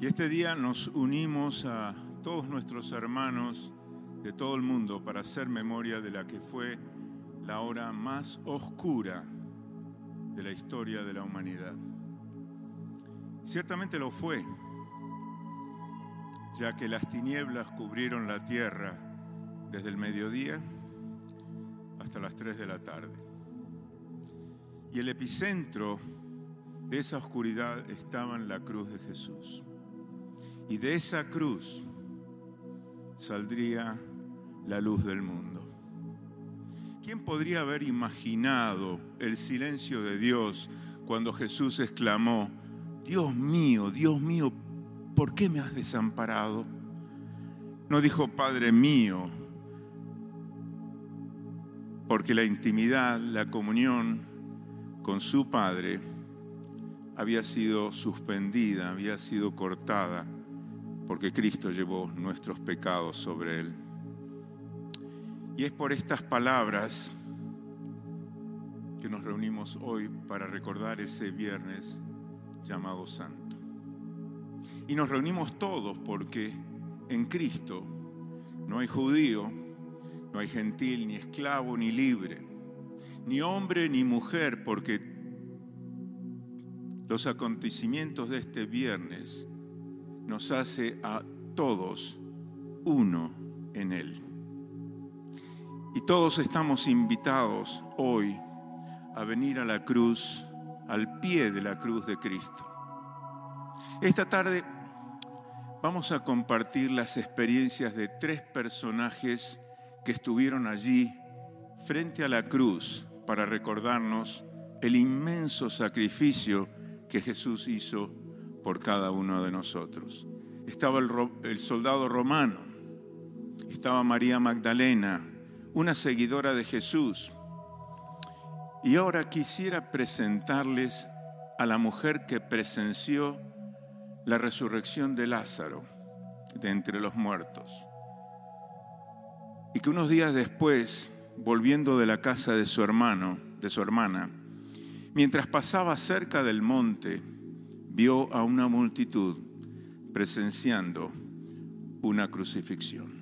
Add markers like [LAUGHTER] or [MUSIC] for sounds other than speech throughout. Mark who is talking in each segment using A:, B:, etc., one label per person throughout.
A: Y este día nos unimos a todos nuestros hermanos de todo el mundo para hacer memoria de la que fue la hora más oscura de la historia de la humanidad. Ciertamente lo fue, ya que las tinieblas cubrieron la tierra desde el mediodía hasta las 3 de la tarde. Y el epicentro de esa oscuridad estaba en la cruz de Jesús. Y de esa cruz saldría la luz del mundo. ¿Quién podría haber imaginado el silencio de Dios cuando Jesús exclamó, Dios mío, Dios mío, ¿por qué me has desamparado? No dijo, Padre mío, porque la intimidad, la comunión con su Padre había sido suspendida, había sido cortada, porque Cristo llevó nuestros pecados sobre él. Y es por estas palabras que nos reunimos hoy para recordar ese viernes llamado Santo. Y nos reunimos todos porque en Cristo no hay judío, no hay gentil, ni esclavo, ni libre, ni hombre, ni mujer, porque los acontecimientos de este viernes nos hace a todos uno en Él. Y todos estamos invitados hoy a venir a la cruz, al pie de la cruz de Cristo. Esta tarde vamos a compartir las experiencias de tres personajes que estuvieron allí frente a la cruz para recordarnos el inmenso sacrificio que Jesús hizo por cada uno de nosotros. Estaba el, soldado romano, estaba María Magdalena, una seguidora de Jesús. Y ahora quisiera presentarles a la mujer que presenció la resurrección de Lázaro de entre los muertos. Y que unos días después, volviendo de la casa de su hermano, de su hermana, Mientras pasaba cerca del monte, vio a una multitud presenciando una crucifixión.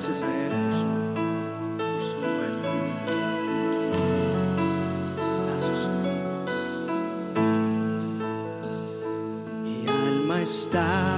B: gracias
C: a Él Mi
B: alma está.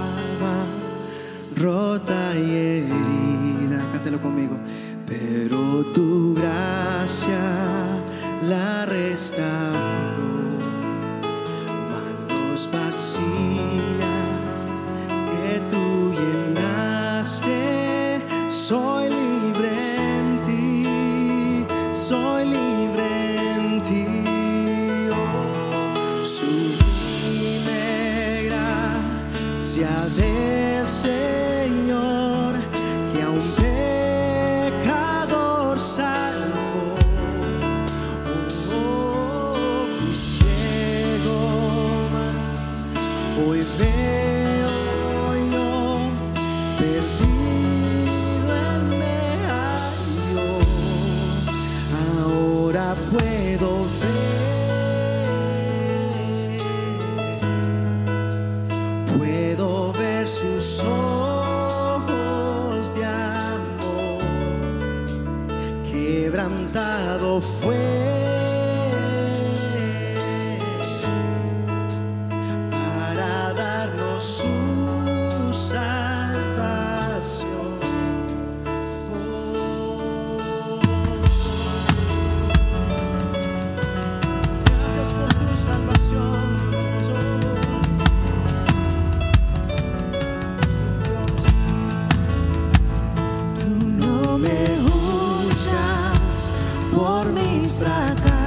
D: fraca.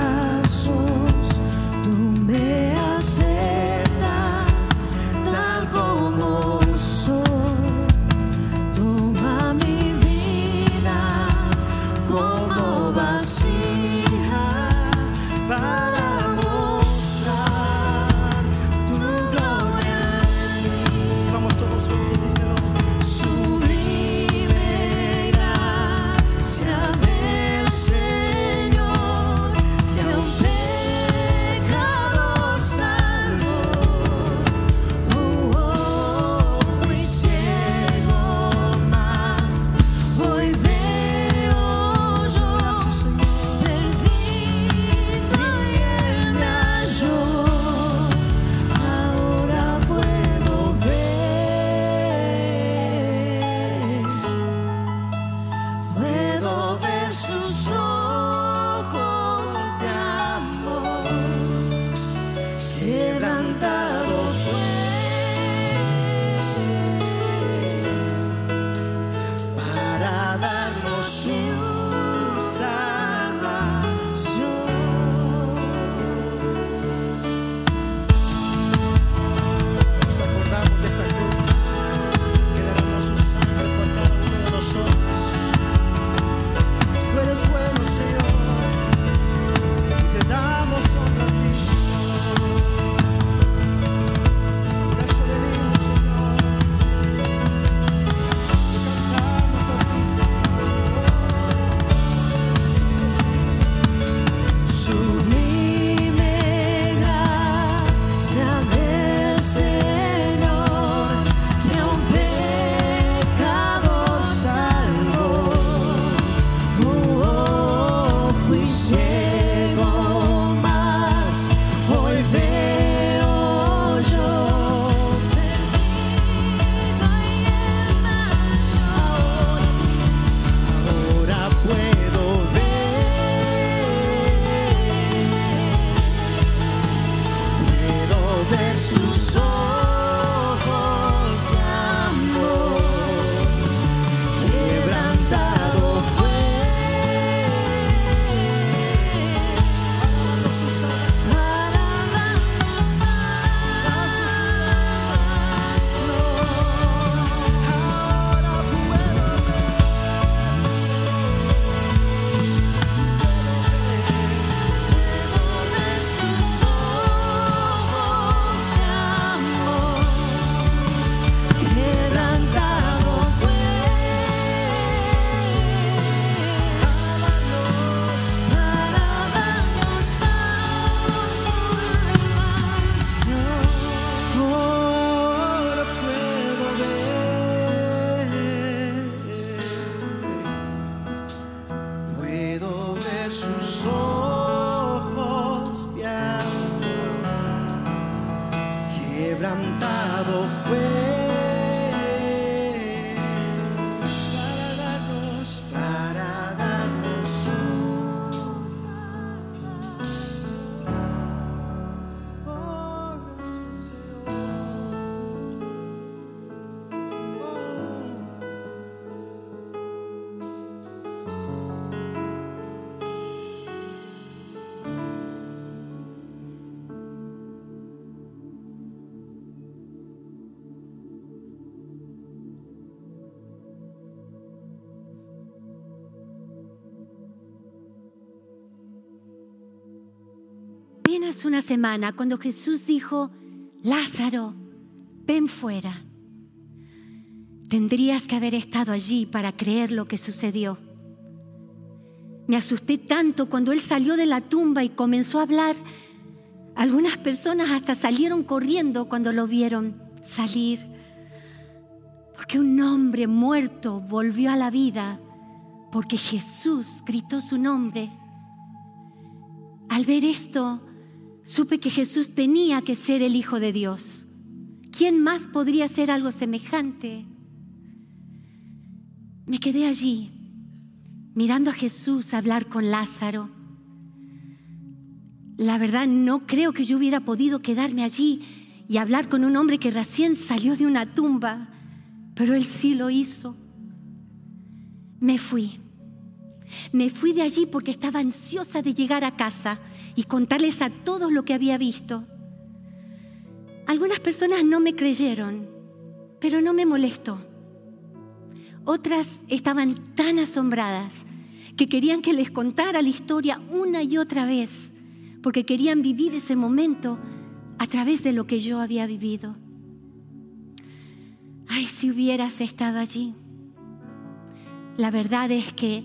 D: Una semana cuando Jesús dijo, Lázaro, ven fuera. Tendrías que haber estado allí para creer lo que sucedió. Me asusté tanto cuando él salió de la tumba y comenzó a hablar. Algunas personas hasta salieron corriendo cuando lo vieron salir. Porque un hombre muerto volvió a la vida. Porque Jesús gritó su nombre. Al ver esto, supe que Jesús tenía que ser el Hijo de Dios. ¿Quién más podría ser algo semejante? Me quedé allí, mirando a Jesús hablar con Lázaro. La verdad, no creo que yo hubiera podido quedarme allí y hablar con un hombre que recién salió de una tumba, pero él sí lo hizo. Me fui. Me fui de allí porque estaba ansiosa de llegar a casa y contarles a todos lo que había visto. Algunas personas no me creyeron, pero no me molestó. Otras estaban tan asombradas que querían que les contara la historia una y otra vez, porque querían vivir ese momento a través de lo que yo había vivido. Ay, si hubieras estado allí. La verdad es que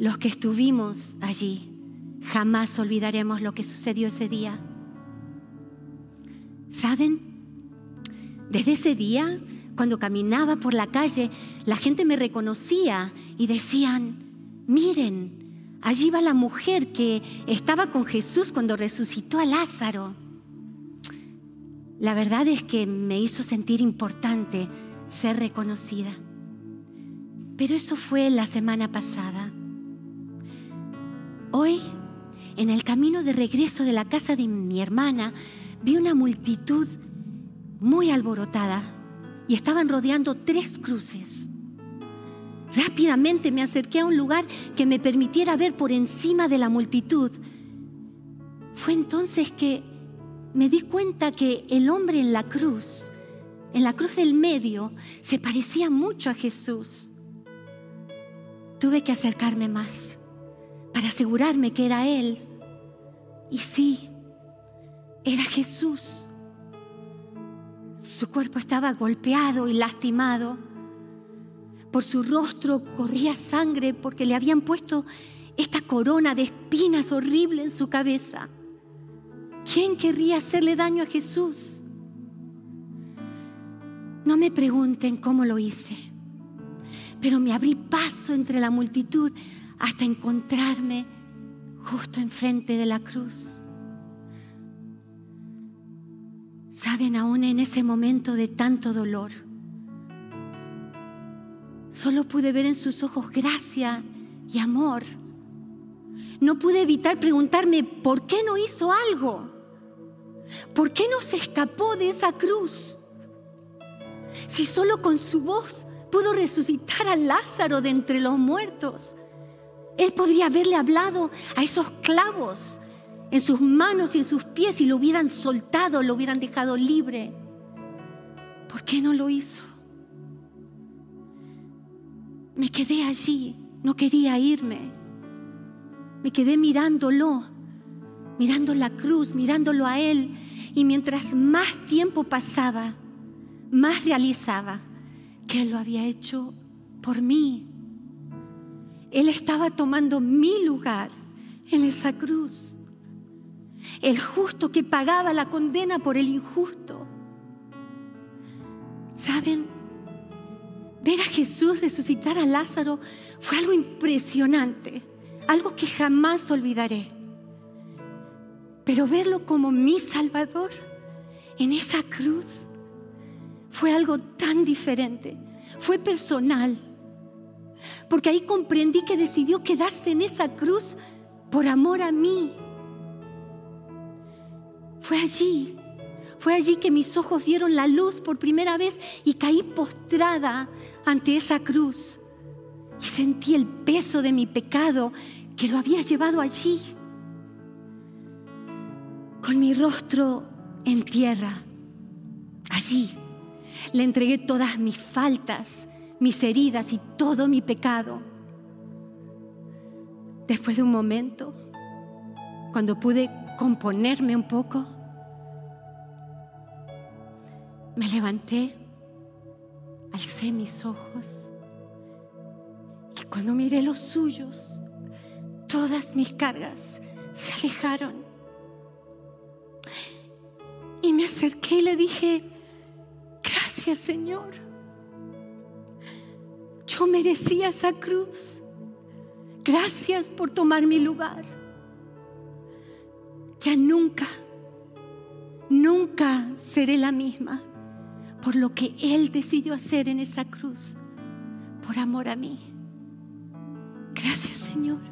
D: los que estuvimos allí Jamás olvidaremos lo que sucedió ese día. ¿Saben? Desde ese día, cuando caminaba por la calle, la gente me reconocía y decían, miren, allí va la mujer que estaba con Jesús cuando resucitó a Lázaro. La verdad es que me hizo sentir importante ser reconocida. Pero eso fue la semana pasada. Hoy en el camino de regreso de la casa de mi hermana, vi una multitud muy alborotada y estaban rodeando tres cruces. Rápidamente me acerqué a un lugar que me permitiera ver por encima de la multitud. Fue entonces que me di cuenta que el hombre en la cruz, en la cruz del medio, se parecía mucho a Jesús. Tuve que acercarme más para asegurarme que era Él. Y sí, era Jesús. Su cuerpo estaba golpeado y lastimado. Por su rostro corría sangre porque le habían puesto esta corona de espinas horrible en su cabeza. ¿Quién querría hacerle daño a Jesús? No me pregunten cómo lo hice, pero me abrí paso entre la multitud hasta encontrarme justo enfrente de la cruz. Saben, aún en ese momento de tanto dolor, solo pude ver en sus ojos gracia y amor. No pude evitar preguntarme, ¿por qué no hizo algo? ¿Por qué no se escapó de esa cruz? Si solo con su voz pudo resucitar a Lázaro de entre los muertos, él podría haberle hablado a esos clavos en sus manos y en sus pies y lo hubieran soltado, lo hubieran dejado libre. ¿Por qué no lo hizo? Me quedé allí, no quería irme. Me quedé mirándolo, mirando la cruz, mirándolo a Él. Y mientras más tiempo pasaba, más realizaba que Él lo había hecho por mí. Él estaba tomando mi lugar en esa cruz. El justo que pagaba la condena por el injusto. ¿Saben? Ver a Jesús resucitar a Lázaro fue algo impresionante, algo que jamás olvidaré. Pero verlo como mi Salvador
E: en esa cruz fue algo tan diferente, fue personal, porque ahí comprendí que decidió quedarse en esa cruz por amor a mí. Fue allí, fue allí que mis ojos vieron la luz por primera vez y caí postrada ante esa cruz y sentí el peso de mi pecado que lo había llevado allí. Con mi rostro en tierra, allí, le entregué todas mis faltas, mis heridas y todo mi pecado. Después de un momento, cuando pude componerme un poco, me levanté, alcé mis ojos y cuando miré los suyos, todas mis cargas se alejaron. Y me acerqué y le dije, gracias Señor. Yo merecía esa cruz. Gracias por tomar mi lugar. Ya nunca, nunca seré la misma por lo que Él decidió hacer en esa cruz, por amor a mí. Gracias Señor.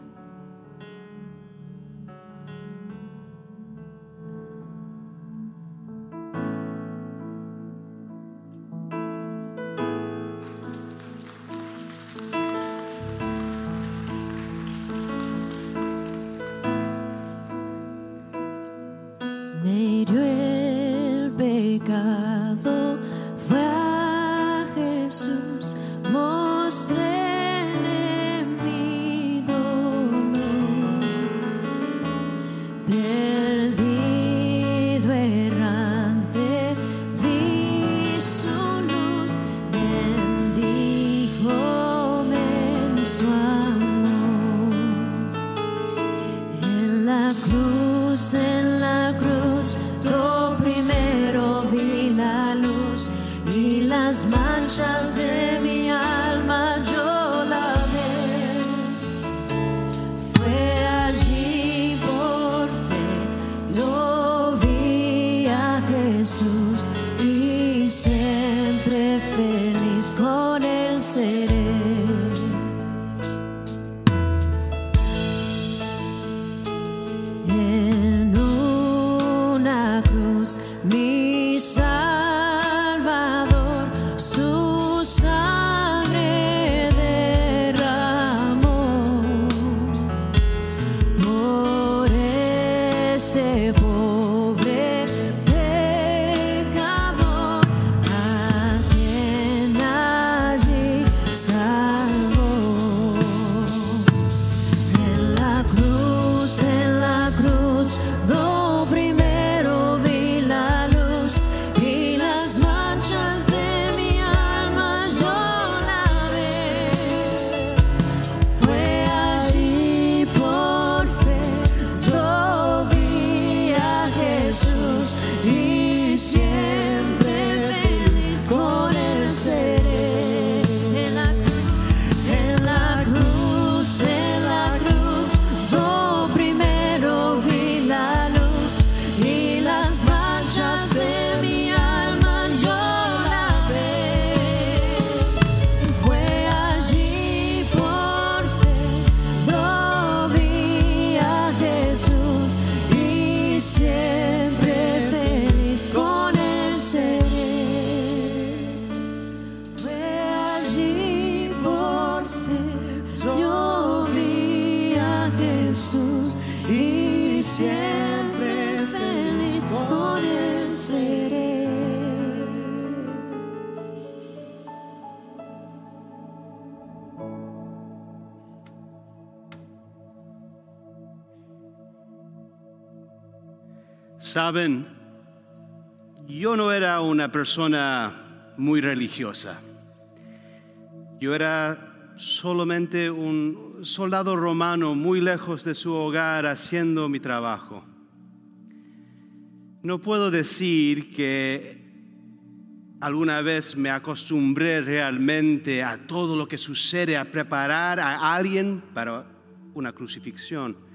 B: Saben, yo no era una persona muy religiosa. Yo era solamente un soldado romano muy lejos de su hogar haciendo mi trabajo. No puedo decir que alguna vez me acostumbré realmente a todo lo que sucede, a preparar a alguien para una crucifixión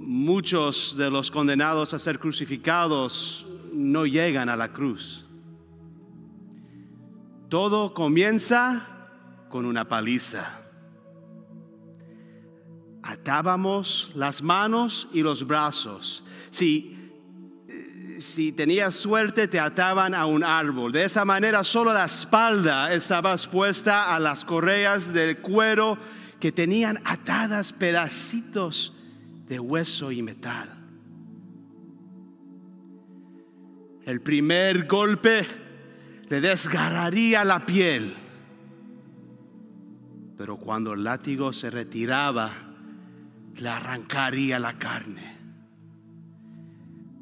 B: muchos de los condenados a ser crucificados no llegan a la cruz. Todo comienza con una paliza. Atábamos las manos y los brazos. Si, si tenías suerte, te ataban a un árbol. De esa manera, solo la espalda estaba expuesta a las correas del cuero que tenían atadas pedacitos de hueso y metal. El primer golpe le desgarraría la piel, pero cuando el látigo se retiraba, le arrancaría la carne.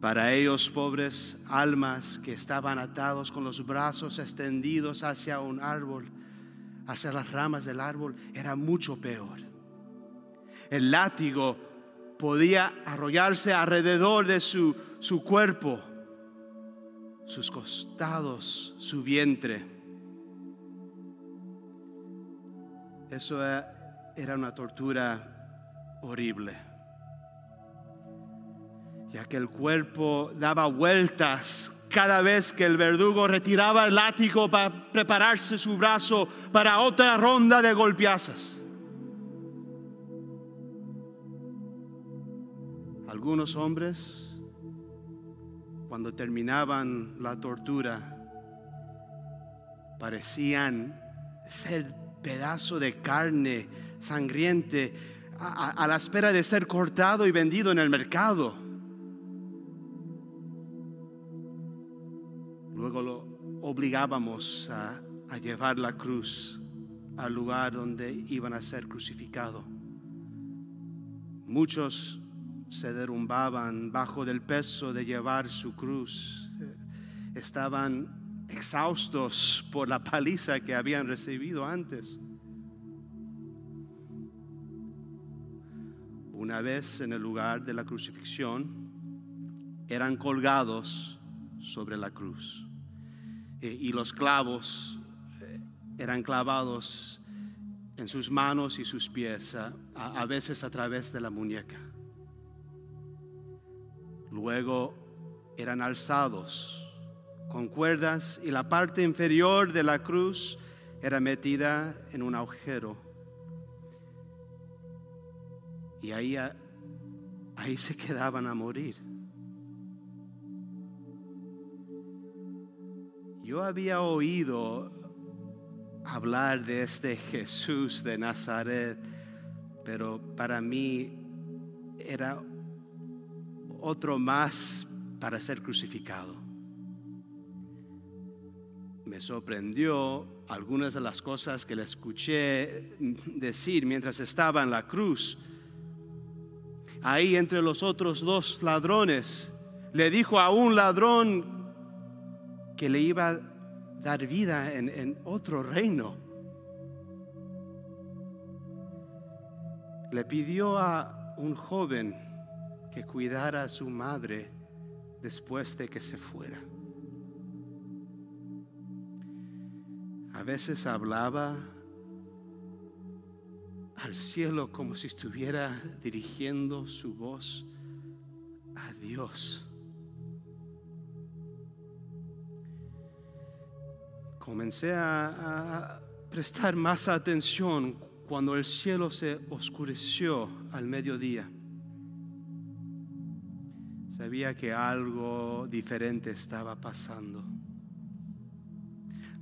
B: Para ellos, pobres almas que estaban atados con los brazos extendidos hacia un árbol, hacia las ramas del árbol, era mucho peor. El látigo podía arrollarse alrededor de su, su cuerpo sus costados, su vientre. Eso e, era una tortura horrible, ya que el cuerpo daba vueltas cada vez que el verdugo retiraba el látigo para prepararse su brazo para otra ronda de golpeazas. Algunos hombres cuando terminaban la tortura, parecían ser pedazo de carne sangriente a, la espera de ser cortado y vendido en el mercado. Luego lo obligábamos a, a llevar la cruz al lugar donde iban a ser crucificados. Muchos se derrumbaban bajo del peso de llevar su cruz. Estaban exhaustos por la paliza que habían recibido antes. Una vez en el lugar de la crucifixión, eran colgados sobre la cruz. Eh, y los clavos eh, eran clavados en sus manos y sus pies, a veces a través de la muñeca. Luego eran alzados con cuerdas y la parte inferior de la cruz era metida en un agujero. Y ahí, ahí se quedaban a morir. Yo había oído hablar de este Jesús de Nazaret, pero para mí era otro más para ser crucificado. Me sorprendió algunas de las cosas que le escuché decir mientras estaba en la cruz. Ahí entre los otros dos ladrones, le dijo a un ladrón que le iba a dar vida en, en otro reino. Le pidió a un joven que cuidara a su madre después de que se fuera. A veces hablaba al cielo como si estuviera dirigiendo su voz a Dios. Comencé a, prestar más atención cuando el cielo se oscureció al mediodía. Sabía que algo diferente estaba pasando.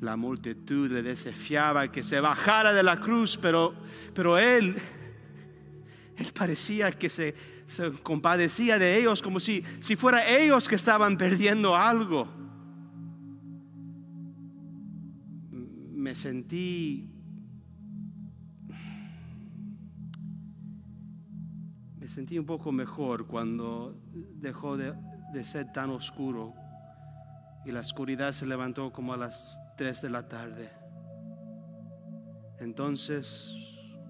B: La multitud le desafiaba que se bajara de la cruz, pero, pero él, [LAUGHS] él parecía que se, se compadecía de ellos como si, si fuera ellos que estaban perdiendo algo. Me sentí sentí un poco mejor cuando dejó de, ser tan oscuro y la oscuridad se levantó como a las 3 de la tarde. Entonces,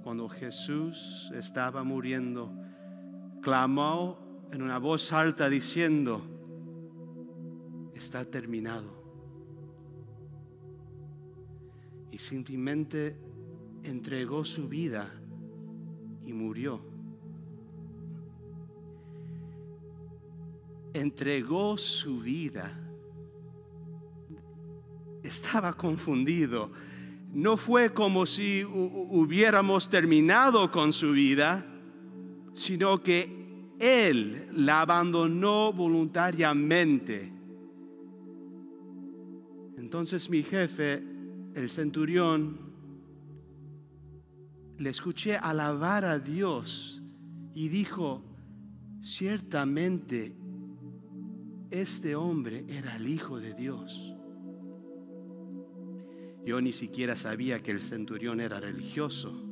B: cuando Jesús estaba muriendo, clamó en una voz alta diciendo, está terminado. Y simplemente entregó su vida y murió. Entregó su vida estaba confundido. No fue como si hubiéramos terminado con su vida, sino que Él la abandonó voluntariamente. Entonces mi jefe, el centurión, le escuché alabar a Dios y dijo, ciertamente este hombre era el Hijo de Dios. Yo ni siquiera sabía que el centurión era religioso.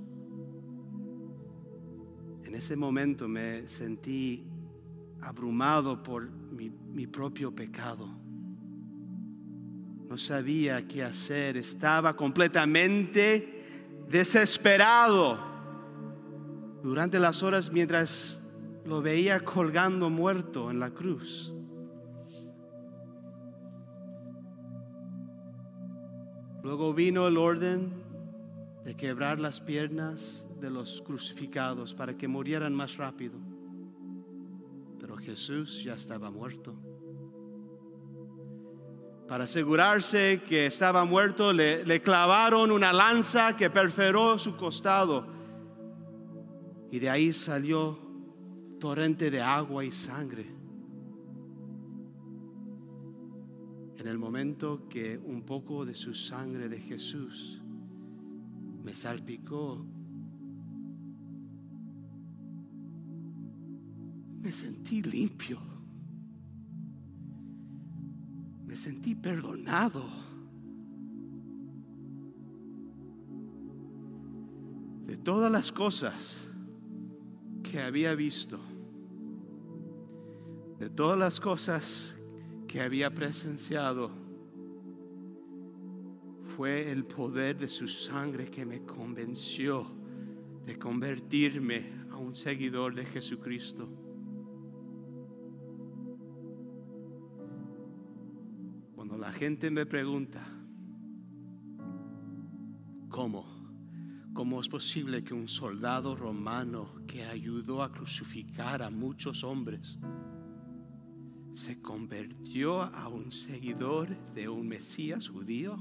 B: En ese momento me sentí abrumado por mi, propio pecado. No sabía qué hacer, estaba completamente desesperado durante las horas mientras lo veía colgando muerto en la cruz. Luego vino el orden de quebrar las piernas de los crucificados para que murieran más rápido. Pero Jesús ya estaba muerto. Para asegurarse que estaba muerto, le, le clavaron una lanza que perforó su costado. Y de ahí salió torrente de agua y sangre. En el momento que un poco de su sangre de Jesús me salpicó, me sentí limpio, me sentí perdonado. De todas las cosas que había visto, de todas las cosas que había presenciado fue el poder de su sangre que me convenció de convertirme a un seguidor de Jesucristo. Cuando la gente me pregunta, ¿cómo? ¿Cómo es posible que un soldado romano que ayudó a crucificar a muchos hombres se convirtió a un seguidor de un Mesías judío?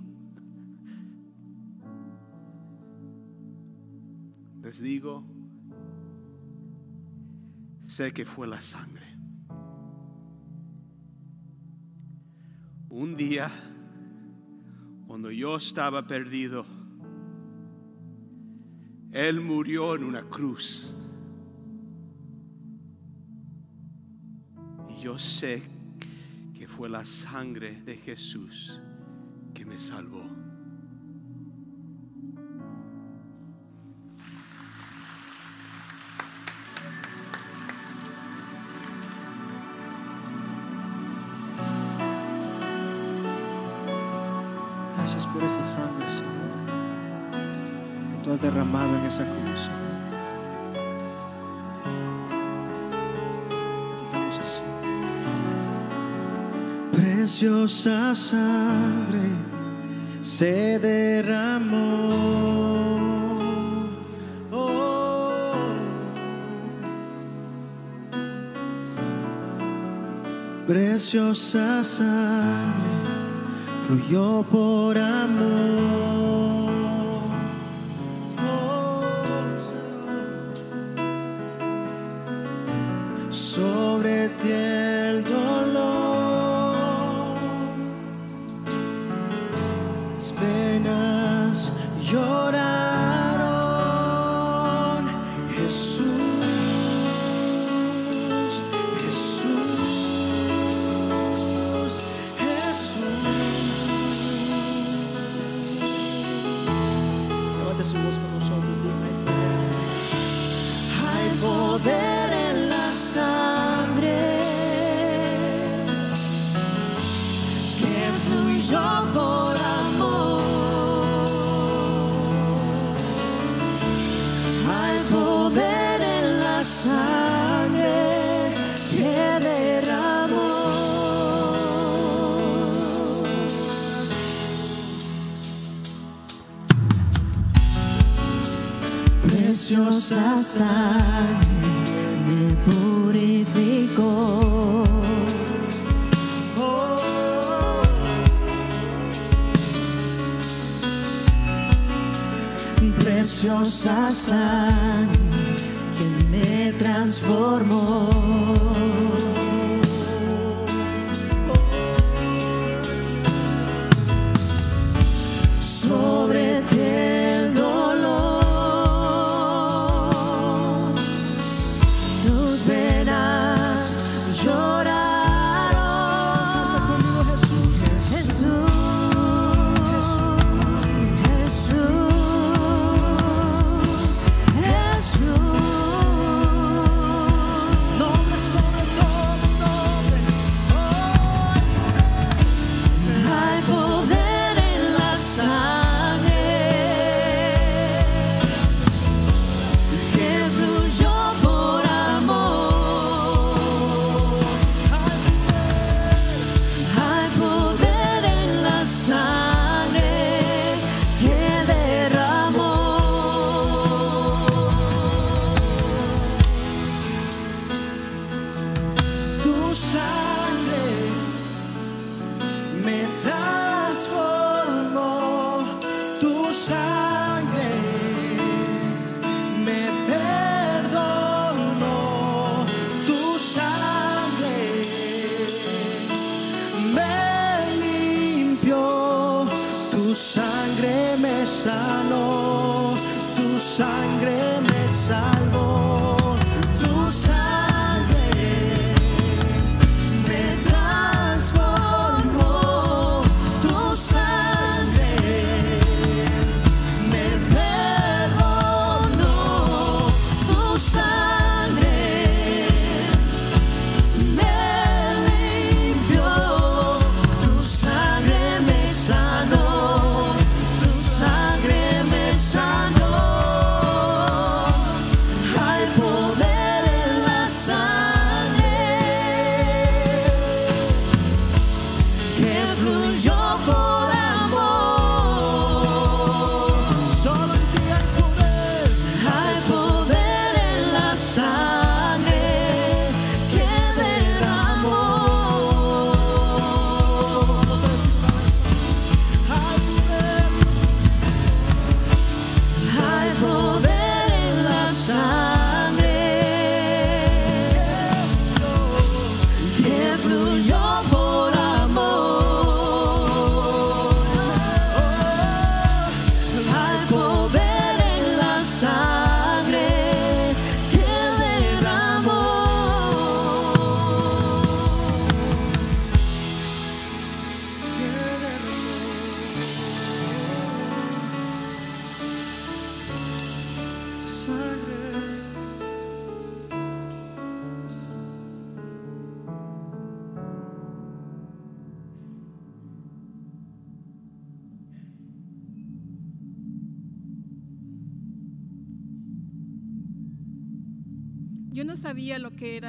B: Les digo, sé que fue la sangre. Un día, cuando yo estaba perdido, Él murió en una cruz yo sé que fue la sangre de Jesús que me salvó.
E: Gracias por esa sangre, Señor, que tú has derramado en esa cruz. Preciosa sangre se derramó. Oh. Preciosa sangre fluyó por amor. Preciosa sangre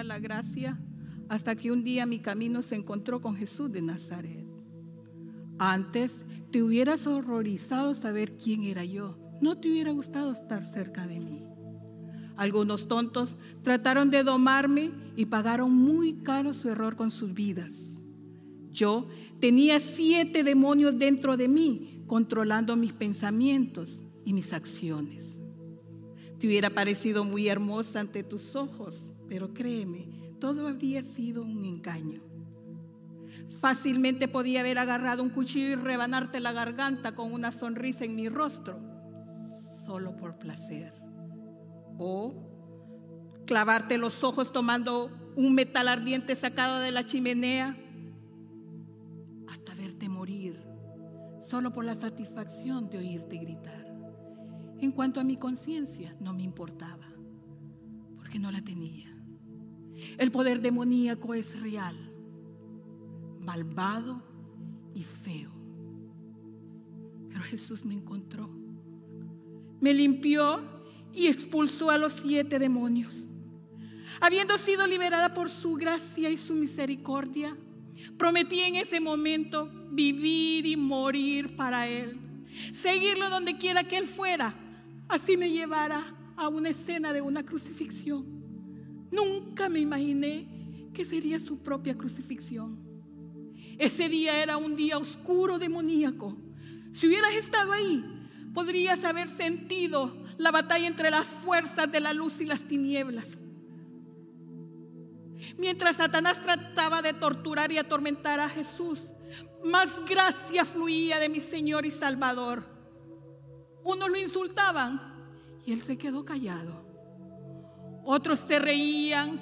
F: la
G: gracia hasta que un día mi camino se encontró con Jesús de Nazaret. Antes te hubieras horrorizado saber quién era yo. No te hubiera gustado estar cerca de mí. Algunos tontos trataron de domarme y pagaron muy caro su error con sus vidas. Yo tenía siete demonios dentro de mí, controlando mis pensamientos y mis acciones. Te hubiera parecido muy hermosa ante tus ojos, pero créeme, todo habría sido un engaño. Fácilmente podía haber agarrado un cuchillo y rebanarte la garganta con una sonrisa en mi rostro, solo por placer. O clavarte los ojos tomando un metal ardiente sacado de la chimenea hasta verte morir, solo por la satisfacción de oírte gritar. En cuanto a mi conciencia, no me importaba, porque no la tenía. El poder demoníaco es real, malvado y feo. Pero Jesús me encontró, me limpió y expulsó a los siete demonios. Habiendo sido liberada por su gracia y su misericordia, prometí en ese momento vivir y morir para Él, seguirlo donde quiera que Él fuera, así me llevara a una escena de una crucifixión. Nunca me imaginé que sería su propia crucifixión. Ese día era un día oscuro, demoníaco. Si hubieras estado ahí, podrías haber sentido la batalla entre las fuerzas de la luz y las tinieblas. Mientras Satanás trataba de torturar y atormentar a Jesús, más gracia fluía de mi Señor y Salvador. Unos lo insultaban y él se quedó callado. Otros se reían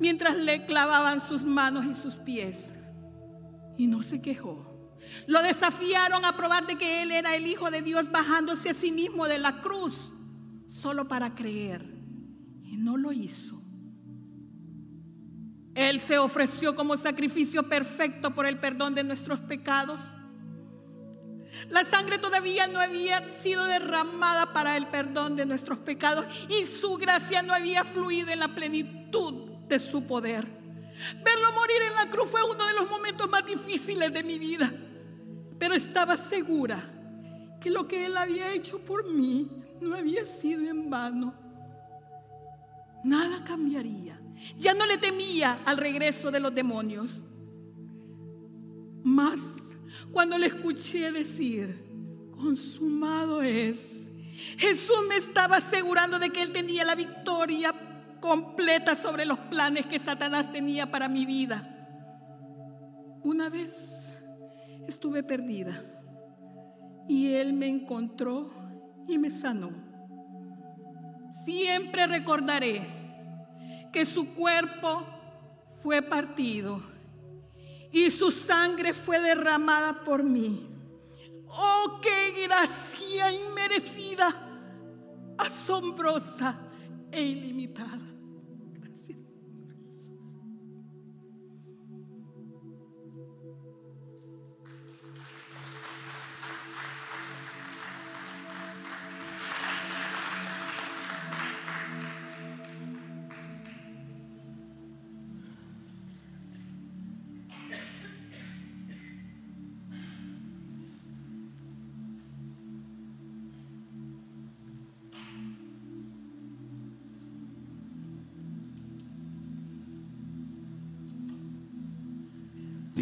G: mientras le clavaban sus manos y sus pies y no se quejó. Lo desafiaron a probar de que él era el Hijo de Dios bajándose a sí mismo de la cruz solo para creer. Y no lo hizo. Él se ofreció como sacrificio perfecto por el perdón de nuestros pecados. La sangre todavía no había sido derramada para el perdón de nuestros pecados y su gracia no había fluido en la plenitud de su poder. Verlo morir en la cruz fue uno de los momentos más difíciles de mi vida, pero estaba segura que lo que Él había hecho por mí no había sido en vano. Nada cambiaría. Ya no le temía al regreso de los demonios. Más cuando le escuché decir, consumado es. Jesús me estaba asegurando de que Él tenía la victoria completa sobre los planes que Satanás tenía para mi vida. Una vez estuve perdida y Él me encontró y me sanó. Siempre recordaré que su cuerpo fue partido y su sangre fue derramada por mí. Oh, qué gracia inmerecida, asombrosa e ilimitada.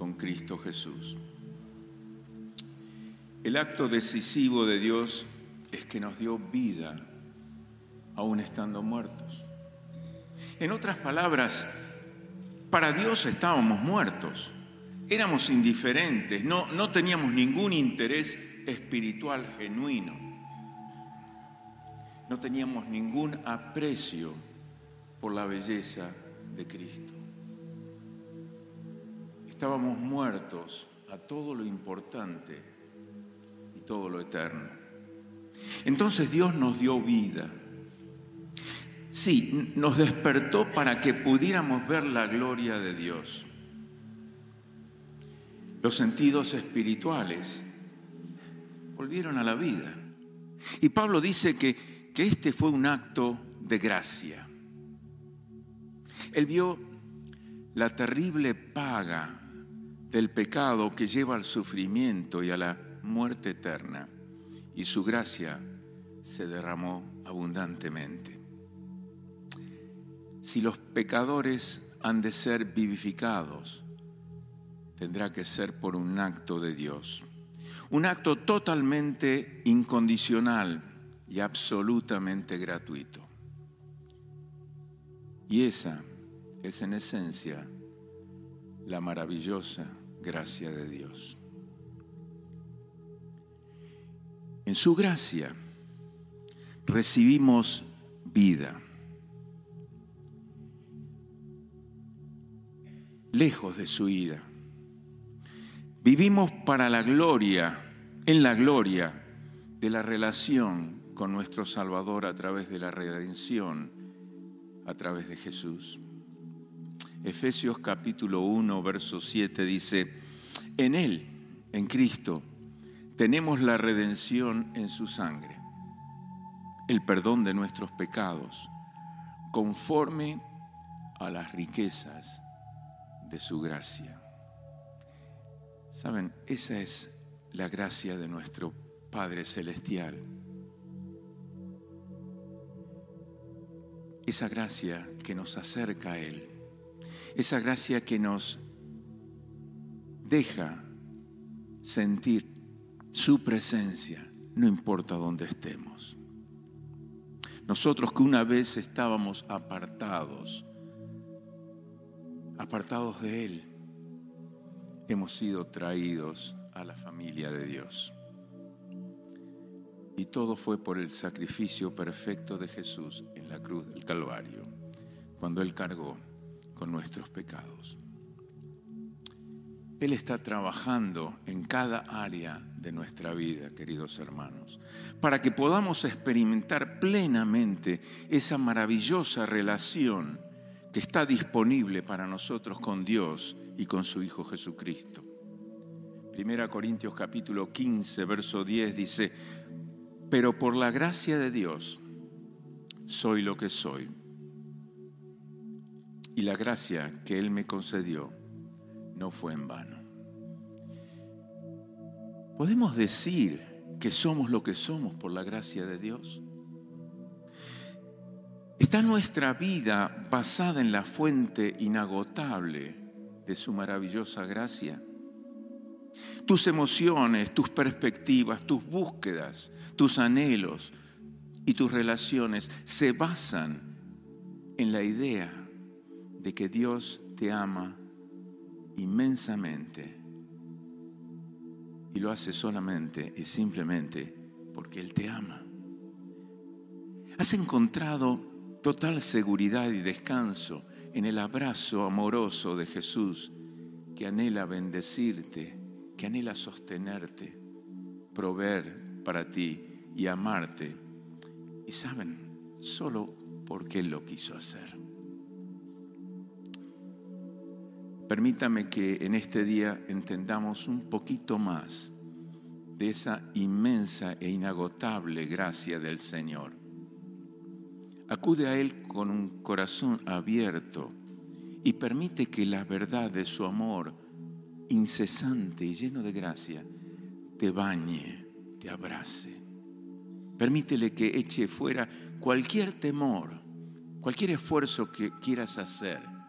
A: con Cristo Jesús. El acto decisivo de Dios es que nos dio vida aún estando muertos. En otras palabras, para Dios estábamos muertos, éramos indiferentes, no, no teníamos ningún interés espiritual genuino, no teníamos ningún aprecio por la belleza de Cristo. Estábamos muertos a todo lo importante y todo lo eterno. Entonces Dios nos dio vida. Sí, nos despertó para que pudiéramos ver la gloria de Dios. Los sentidos espirituales volvieron a la vida. Y Pablo dice que, que este fue un acto de gracia. Él vio la terrible paga del pecado que lleva al sufrimiento y a la muerte eterna, y su gracia se derramó abundantemente. Si los pecadores han de ser vivificados, tendrá que ser por un acto de Dios, un acto totalmente incondicional y absolutamente gratuito. Y esa es en esencia la maravillosa gracia de Dios. En su gracia recibimos vida. Lejos de su ira. Vivimos para la gloria, en la gloria de la relación con nuestro Salvador a través de la redención, a través de Jesús. Efesios capítulo 1, verso 7 dice, en Él, en Cristo, tenemos la redención en su sangre, el perdón de nuestros pecados, conforme a las riquezas de su gracia. Saben, esa es la gracia de nuestro Padre Celestial. Esa gracia que nos acerca a Él. Esa gracia que nos deja sentir su presencia, no importa dónde estemos. Nosotros que una vez estábamos apartados, apartados de Él, hemos sido traídos a la familia de Dios. Y todo fue por el sacrificio perfecto de Jesús en la cruz del Calvario, cuando Él cargó con nuestros pecados. Él está trabajando en cada área de nuestra vida, queridos hermanos, para que podamos experimentar plenamente esa maravillosa relación que está disponible para nosotros con Dios y con su Hijo Jesucristo. Primera Corintios capítulo 15, verso 10 dice, pero por la gracia de Dios soy lo que soy. Y la gracia que Él me concedió no fue en vano. ¿Podemos decir que somos lo que somos por la gracia de Dios? ¿Está nuestra vida basada en la fuente inagotable de su maravillosa gracia? Tus emociones, tus perspectivas, tus búsquedas, tus anhelos y tus relaciones se basan en la idea de que Dios te ama inmensamente y lo hace solamente y simplemente porque Él te ama. Has encontrado total seguridad y descanso en el abrazo amoroso de Jesús que anhela bendecirte, que anhela sostenerte, proveer para ti y amarte. Y saben, solo porque Él lo quiso hacer. Permítame que en este día entendamos un poquito más de esa inmensa e inagotable gracia del Señor. Acude a Él con un corazón abierto y permite que la verdad de su amor incesante y lleno de gracia te bañe, te abrace. Permítele que eche fuera cualquier temor, cualquier esfuerzo que quieras hacer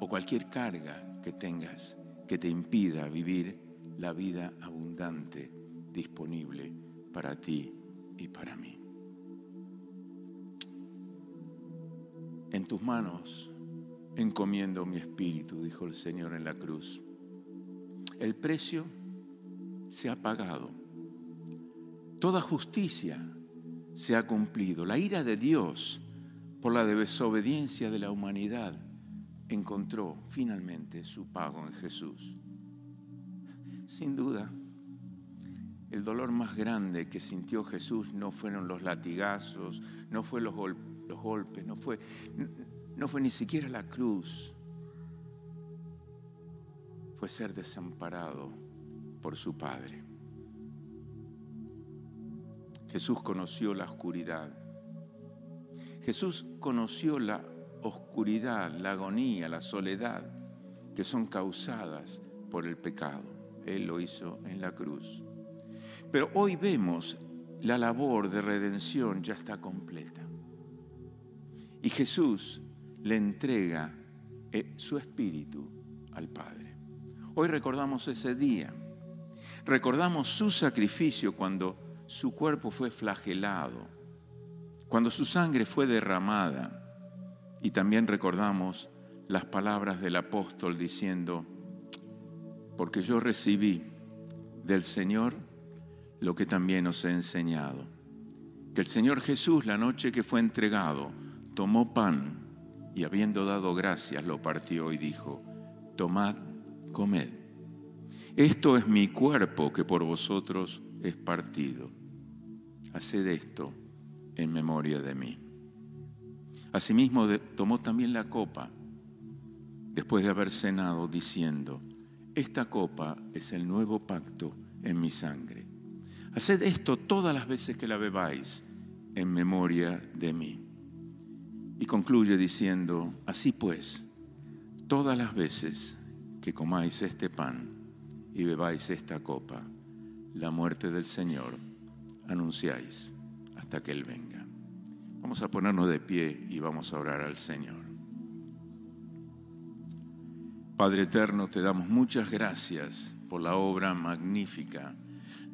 A: o cualquier carga que tengas que te impida vivir la vida abundante disponible para ti y para mí. En tus manos encomiendo mi espíritu, dijo el Señor en la cruz. El precio se ha pagado. Toda justicia se ha cumplido. La ira de Dios por la desobediencia de la humanidad encontró finalmente su pago en Jesús. Sin duda, el dolor más grande que sintió Jesús no fueron los latigazos, no fue los, golpes, no fue, fue ni siquiera la cruz. Fue ser desamparado por su Padre. Jesús conoció la oscuridad. Jesús conoció la oscuridad, la agonía, la soledad que son causadas por el pecado. Él lo hizo en la cruz. Pero hoy vemos la labor de redención ya está completa. Y Jesús le entrega eh, su espíritu al Padre. Hoy recordamos ese día. Recordamos su sacrificio cuando su cuerpo fue flagelado, cuando su sangre fue derramada y también recordamos las palabras del apóstol diciendo, porque yo recibí del Señor lo que también os he enseñado, que el Señor Jesús la noche que fue entregado tomó pan y habiendo dado gracias lo partió y dijo, tomad, comed. Esto es mi cuerpo que por vosotros es partido. Haced esto en memoria de mí. Asimismo tomó también la copa después de haber cenado diciendo, esta copa es el nuevo pacto en mi sangre. Haced esto todas las veces que la bebáis en memoria de mí. Y concluye diciendo, así pues, todas las veces que comáis este pan y bebáis esta copa, la muerte del Señor anunciáis hasta que Él venga. Vamos a ponernos de pie y vamos a orar al Señor. Padre eterno, te damos muchas gracias por la obra magnífica,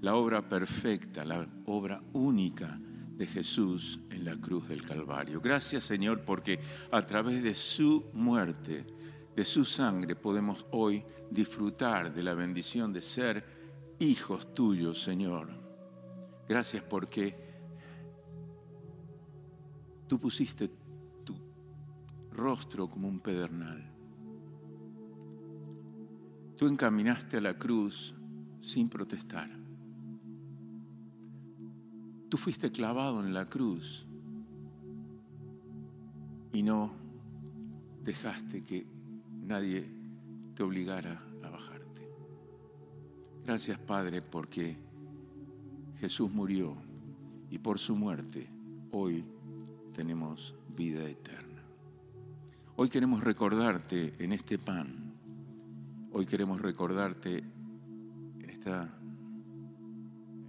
A: la obra perfecta, la obra única de Jesús en la cruz del Calvario. Gracias Señor porque a través de su muerte, de su sangre, podemos hoy disfrutar de la bendición de ser hijos tuyos, Señor. Gracias porque tú pusiste tu rostro como un pedernal. Tú encaminaste a la cruz sin protestar. Tú fuiste clavado en la cruz y no dejaste que nadie te obligara a bajarte. Gracias Padre porque Jesús murió y por su muerte hoy tenemos vida eterna. Hoy queremos recordarte en este pan, hoy queremos recordarte en, esta,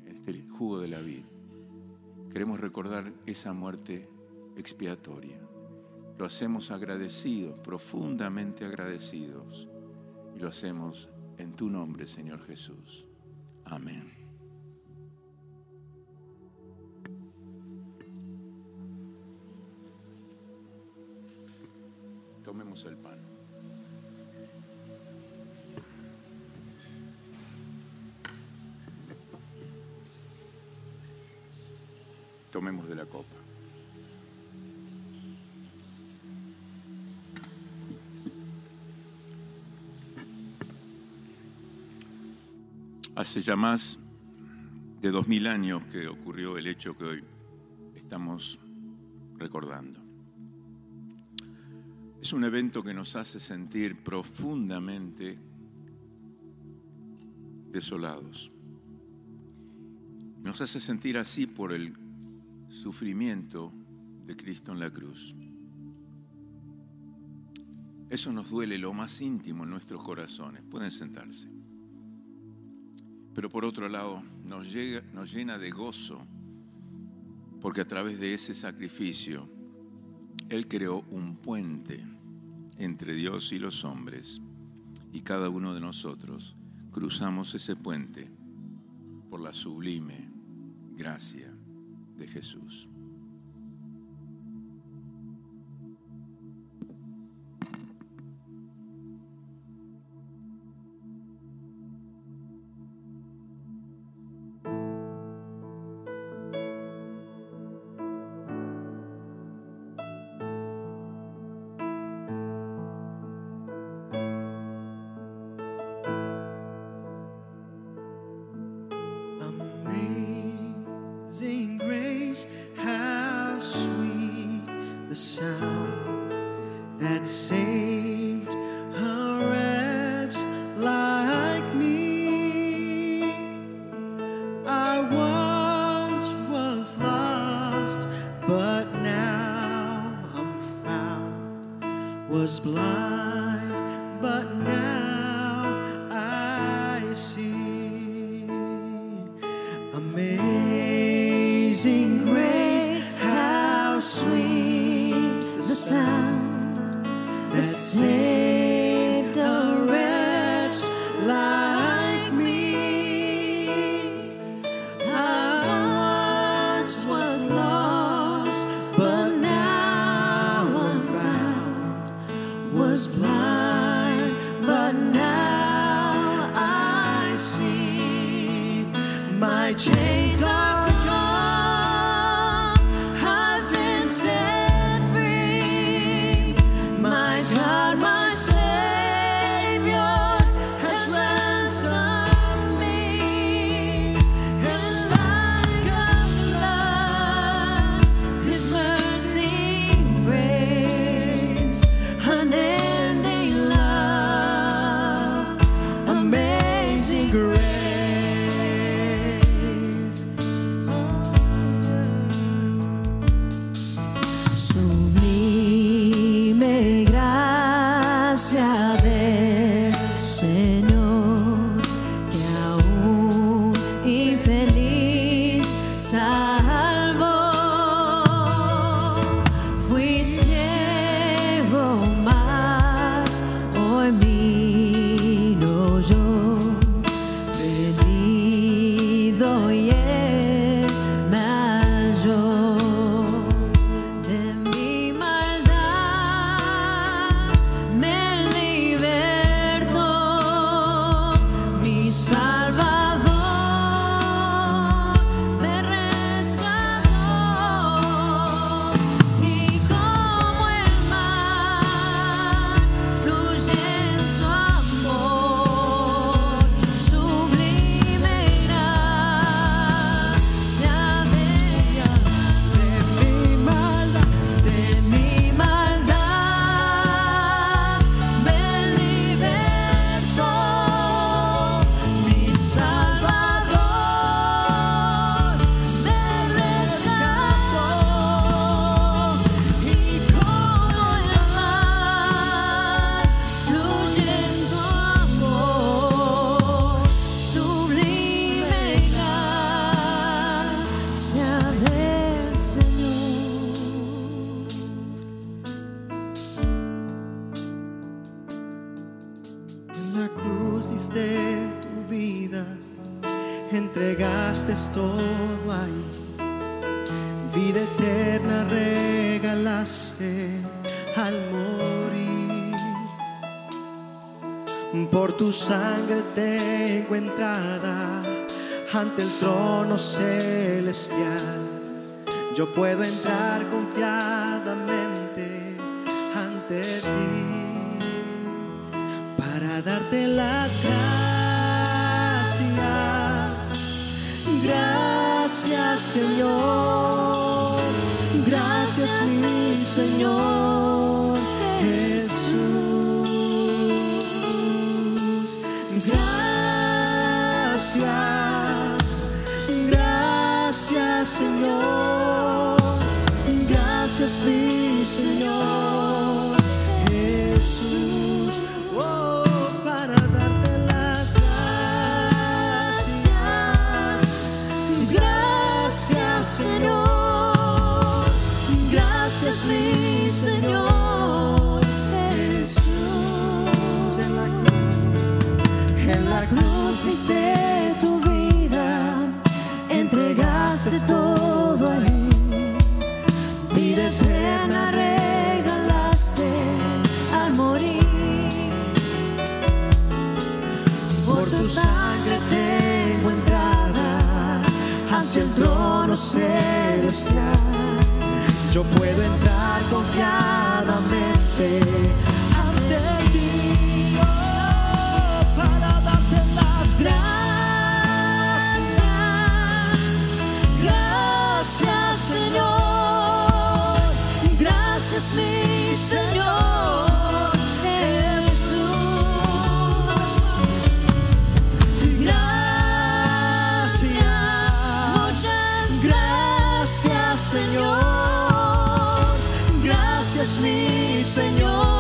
A: en este jugo de la vida. Queremos recordar esa muerte expiatoria. Lo hacemos agradecidos, profundamente agradecidos. Y lo hacemos en tu nombre, Señor Jesús. Amén. Tomemos el pan. Tomemos de la copa. Hace ya más de dos mil años que ocurrió el hecho que hoy estamos recordando. Es un evento que nos hace sentir profundamente desolados. Nos hace sentir así por el sufrimiento de Cristo en la cruz. Eso nos duele lo más íntimo en nuestros corazones. Pueden sentarse. Pero por otro lado, nos, llega, nos llena de gozo, porque a través de ese sacrificio, Él creó un puente entre Dios y los hombres, y cada uno de nosotros cruzamos ese puente por la sublime gracia de Jesús.
E: easy. Por tu sangre tengo entrada ante el trono celestial. Yo puedo entrar confiadamente ante ti para darte las gracias. Gracias Señor, gracias mi Señor hacia el trono celestial. Yo puedo entrar confiadamente ante mi Señor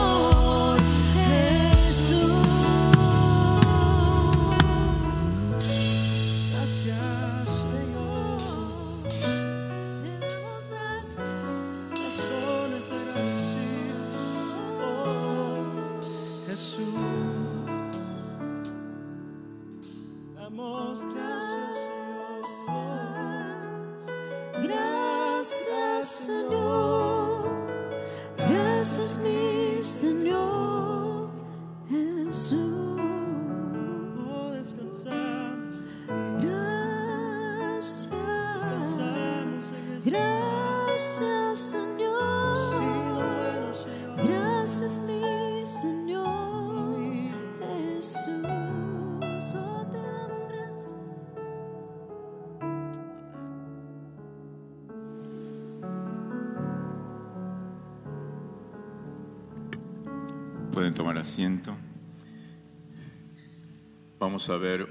A: Vamos a ver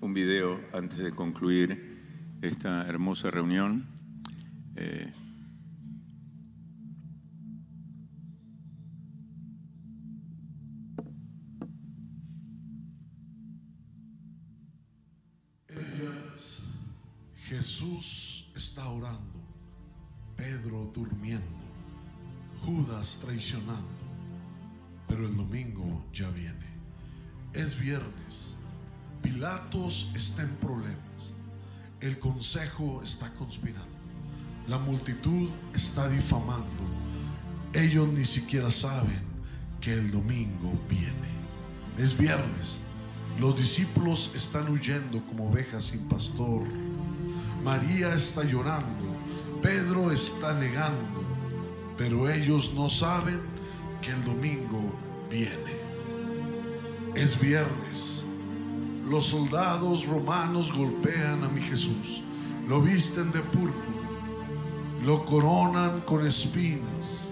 A: un video antes de concluir esta hermosa reunión. Eh,
H: Jesús está orando, Pedro durmiendo, Judas traicionando, pero el domingo ya viene. Es viernes, Pilatos está en problemas, el consejo está conspirando, la multitud está difamando, ellos ni siquiera saben que el domingo viene. Es viernes, los discípulos están huyendo como ovejas sin pastor. María está llorando, Pedro está negando, pero ellos no saben que el domingo viene. Es viernes, los soldados romanos golpean a mi Jesús, lo visten de púrpura, lo coronan con espinas,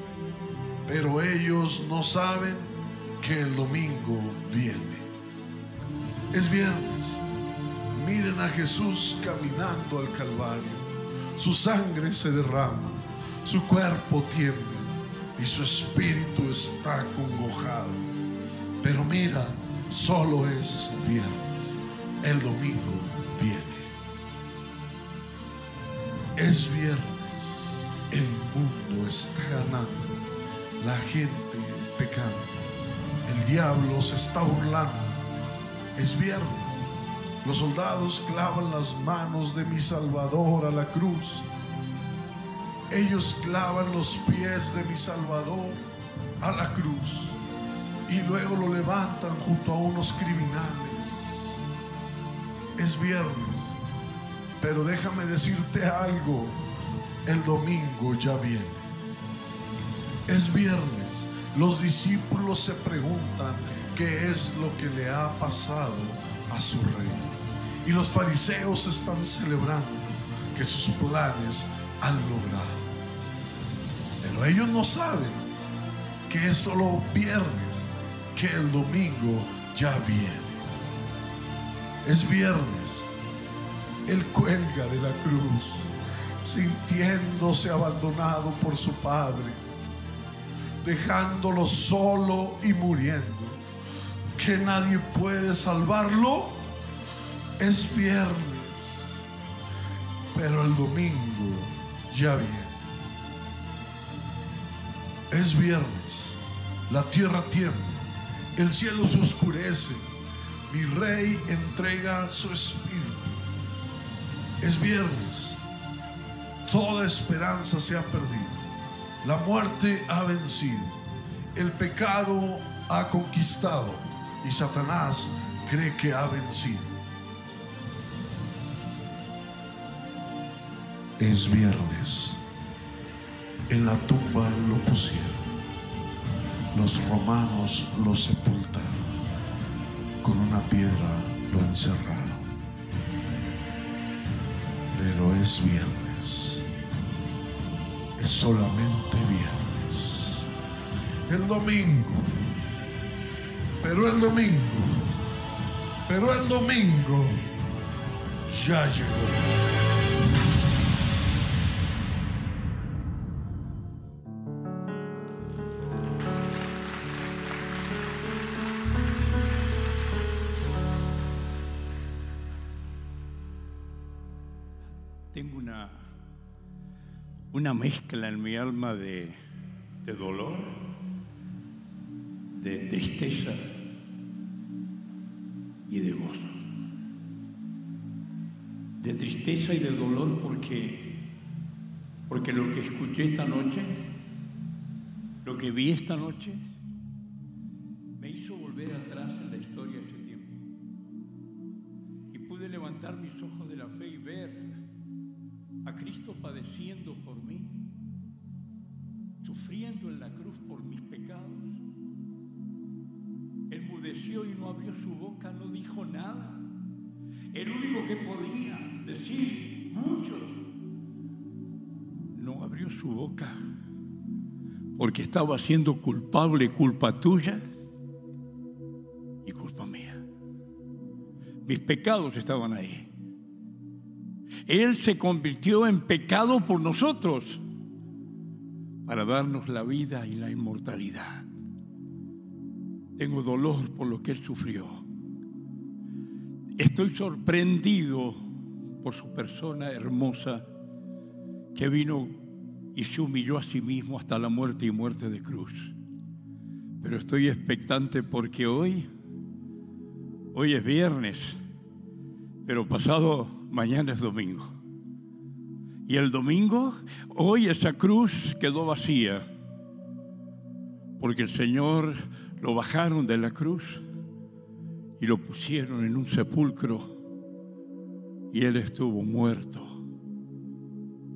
H: pero ellos no saben que el domingo viene. Es viernes. Miren a Jesús caminando al Calvario. Su sangre se derrama, su cuerpo tiembla y su espíritu está congojado. Pero mira, solo es viernes. El domingo viene. Es viernes. El mundo está ganando. La gente pecando. El diablo se está burlando. Es viernes. Los soldados clavan las manos de mi Salvador a la cruz. Ellos clavan los pies de mi Salvador a la cruz y luego lo levantan junto a unos criminales. Es viernes, pero déjame decirte algo, el domingo ya viene. Es viernes, los discípulos se preguntan qué es lo que le ha pasado a su rey. Y los fariseos están celebrando que sus planes han logrado. Pero ellos no saben que es solo viernes, que el domingo ya viene. Es viernes, Él cuelga de la cruz, sintiéndose abandonado por su Padre, dejándolo solo y muriendo. Que nadie puede salvarlo. Es viernes, pero el domingo ya viene. Es viernes, la tierra tiembla, el cielo se oscurece, mi rey entrega su espíritu. Es viernes, toda esperanza se ha perdido, la muerte ha vencido, el pecado ha conquistado y Satanás cree que ha vencido. Es viernes. En la tumba lo pusieron. Los romanos lo sepultaron. Con una piedra lo encerraron. Pero es viernes. Es solamente viernes. El domingo. Pero el domingo. Pero el domingo ya llegó.
I: Una mezcla en mi alma de, de dolor, de tristeza y de gozo. De tristeza y de dolor porque, porque lo que escuché esta noche, lo que vi esta noche, me hizo volver atrás en la historia de ese tiempo. Y pude levantar mis ojos de la fe y ver a Cristo padeciendo por mí, sufriendo en la cruz por mis pecados. Enmudeció y no abrió su boca, no dijo nada. El único que podía decir, muchos, no abrió su boca porque estaba siendo culpable, culpa tuya y culpa mía. Mis pecados estaban ahí. Él se convirtió en pecado por nosotros para darnos la vida y la inmortalidad. Tengo dolor por lo que Él sufrió. Estoy sorprendido por su persona hermosa que vino y se humilló a sí mismo hasta la muerte y muerte de cruz. Pero estoy expectante porque hoy, hoy es viernes, pero pasado mañana es domingo. Y el domingo, hoy esa cruz quedó vacía, porque el Señor lo bajaron de la cruz y lo pusieron en un sepulcro y Él estuvo muerto,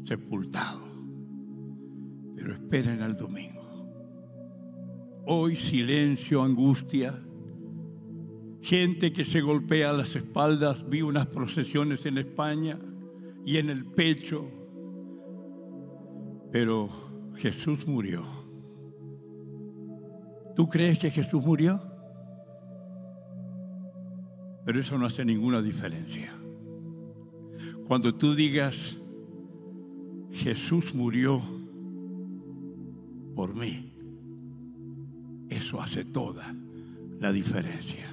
I: sepultado. Pero esperen al domingo. Hoy silencio, angustia, gente que se golpea las espaldas, vi unas procesiones en España y en el pecho, pero Jesús murió. ¿Tú crees que Jesús murió? Pero eso no hace ninguna diferencia. Cuando tú digas, Jesús murió por mí, eso hace toda la diferencia.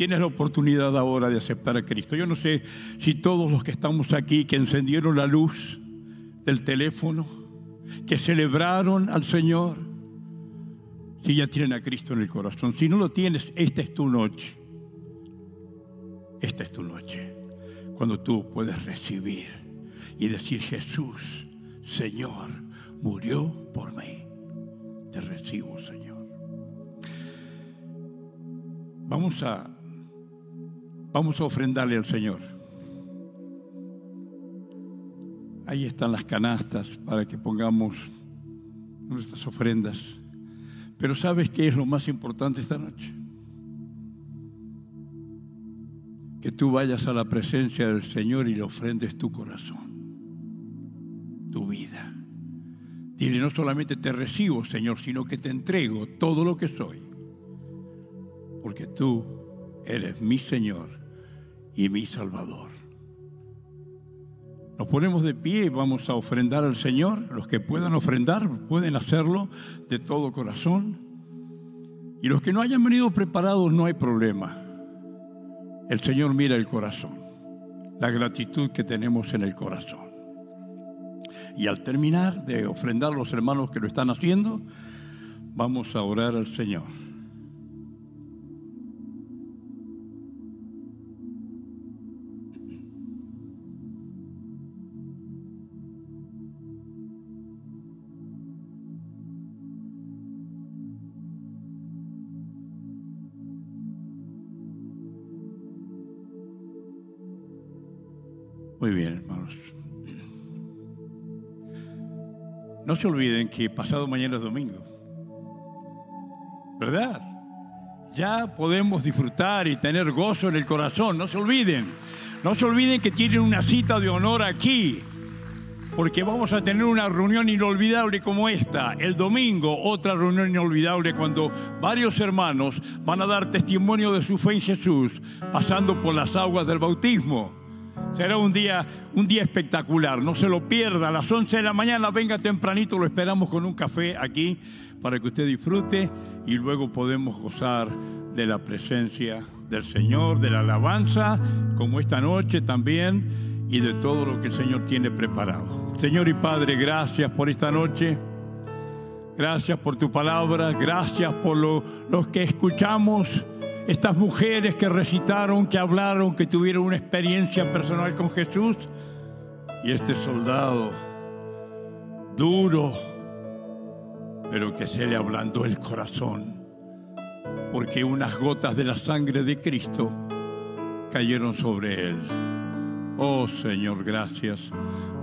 I: Tienes la oportunidad ahora de aceptar a Cristo. Yo no sé si todos los que estamos aquí, que encendieron la luz del teléfono, que celebraron al Señor, si ya tienen a Cristo en el corazón. Si no lo tienes, esta es tu noche. esta es tu noche. Cuando tú puedes recibir y decir, Jesús, Señor, murió por mí. Te recibo, Señor. Vamos a, vamos a ofrendarle al Señor. Ahí están las canastas para que pongamos nuestras ofrendas. Pero ¿sabes qué es lo más importante esta noche? Que tú vayas a la presencia del Señor y le ofrendes tu corazón, tu vida. Dile, no solamente te recibo, Señor, sino que te entrego todo lo que soy. Porque tú eres mi Señor y mi Salvador. Nos ponemos de pie y vamos a ofrendar al Señor. Los que puedan ofrendar pueden hacerlo de todo corazón. Y los que no hayan venido preparados no hay problema. El Señor mira el corazón, la gratitud que tenemos en el corazón. Y al terminar de ofrendar a los hermanos que lo están haciendo, vamos a orar al Señor. Se olviden que pasado mañana es domingo. ¿Verdad? Ya podemos disfrutar y tener gozo en el corazón. No se olviden. No se olviden que tienen una cita de honor aquí. Porque vamos a tener una reunión inolvidable como esta. El domingo, otra reunión inolvidable cuando varios hermanos van a dar testimonio de su fe en Jesús, pasando por las aguas del bautismo. Será un día, un día espectacular, no se lo pierda. A las 11 de la mañana venga tempranito, lo esperamos con un café aquí para que usted disfrute y luego podemos gozar de la presencia del Señor, de la alabanza, como esta noche también, y de todo lo que el Señor tiene preparado. Señor y Padre, gracias por esta noche. Gracias por tu palabra, gracias por lo, los que escuchamos estas mujeres que recitaron, que hablaron, que tuvieron una experiencia personal con Jesús, y este soldado duro, pero que se le ablandó el corazón, porque unas gotas de la sangre de Cristo cayeron sobre él. Oh Señor, gracias.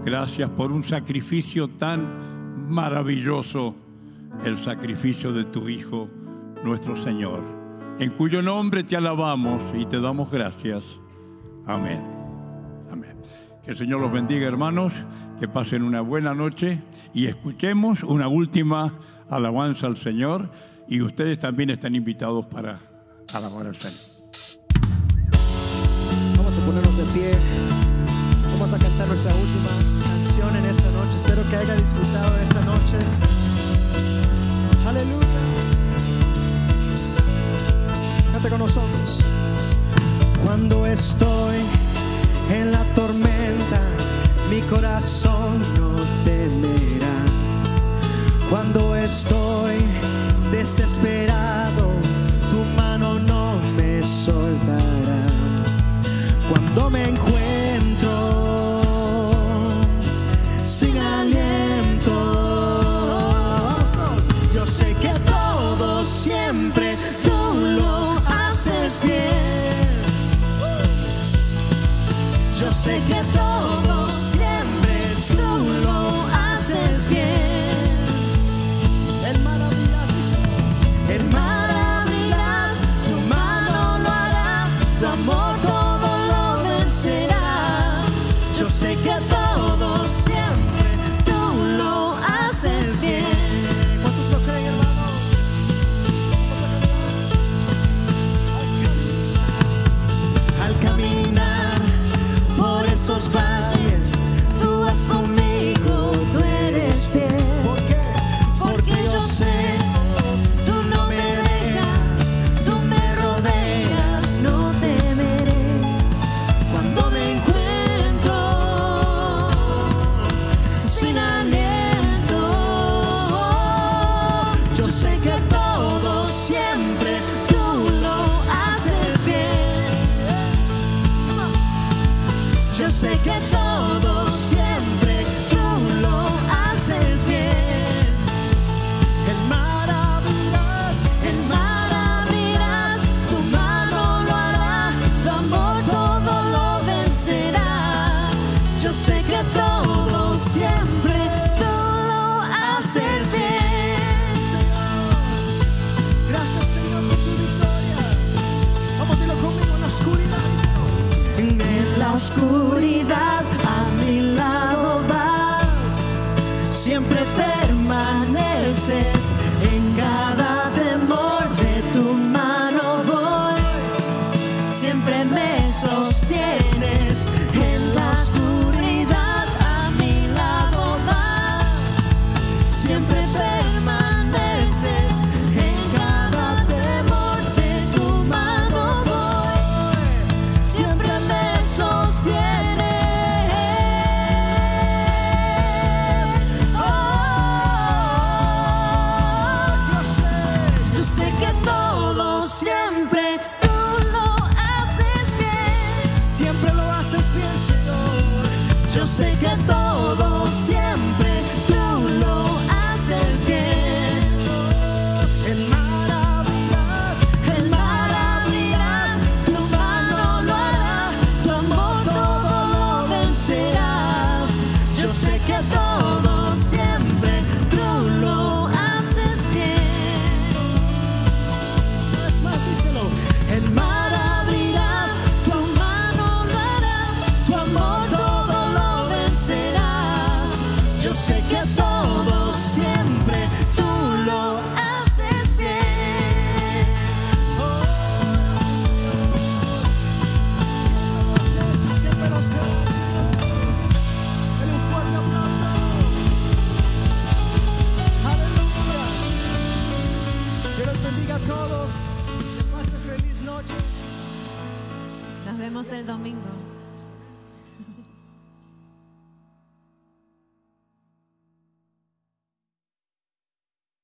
I: Gracias por un sacrificio tan maravilloso, el sacrificio de tu Hijo, nuestro Señor en cuyo nombre te alabamos y te damos gracias. Amén. Amén. Que el Señor los bendiga, hermanos, que pasen una buena noche y escuchemos una última alabanza al Señor y ustedes también están invitados para alabar al Señor.
E: Vamos a ponernos de pie. Vamos a cantar nuestra última canción en esta noche. Espero que haya disfrutado de esta noche. Aleluya. Con nosotros. Cuando estoy en la tormenta, mi corazón no temerá. Cuando estoy desesperado, tu mano no me soltará. Cuando me encuentro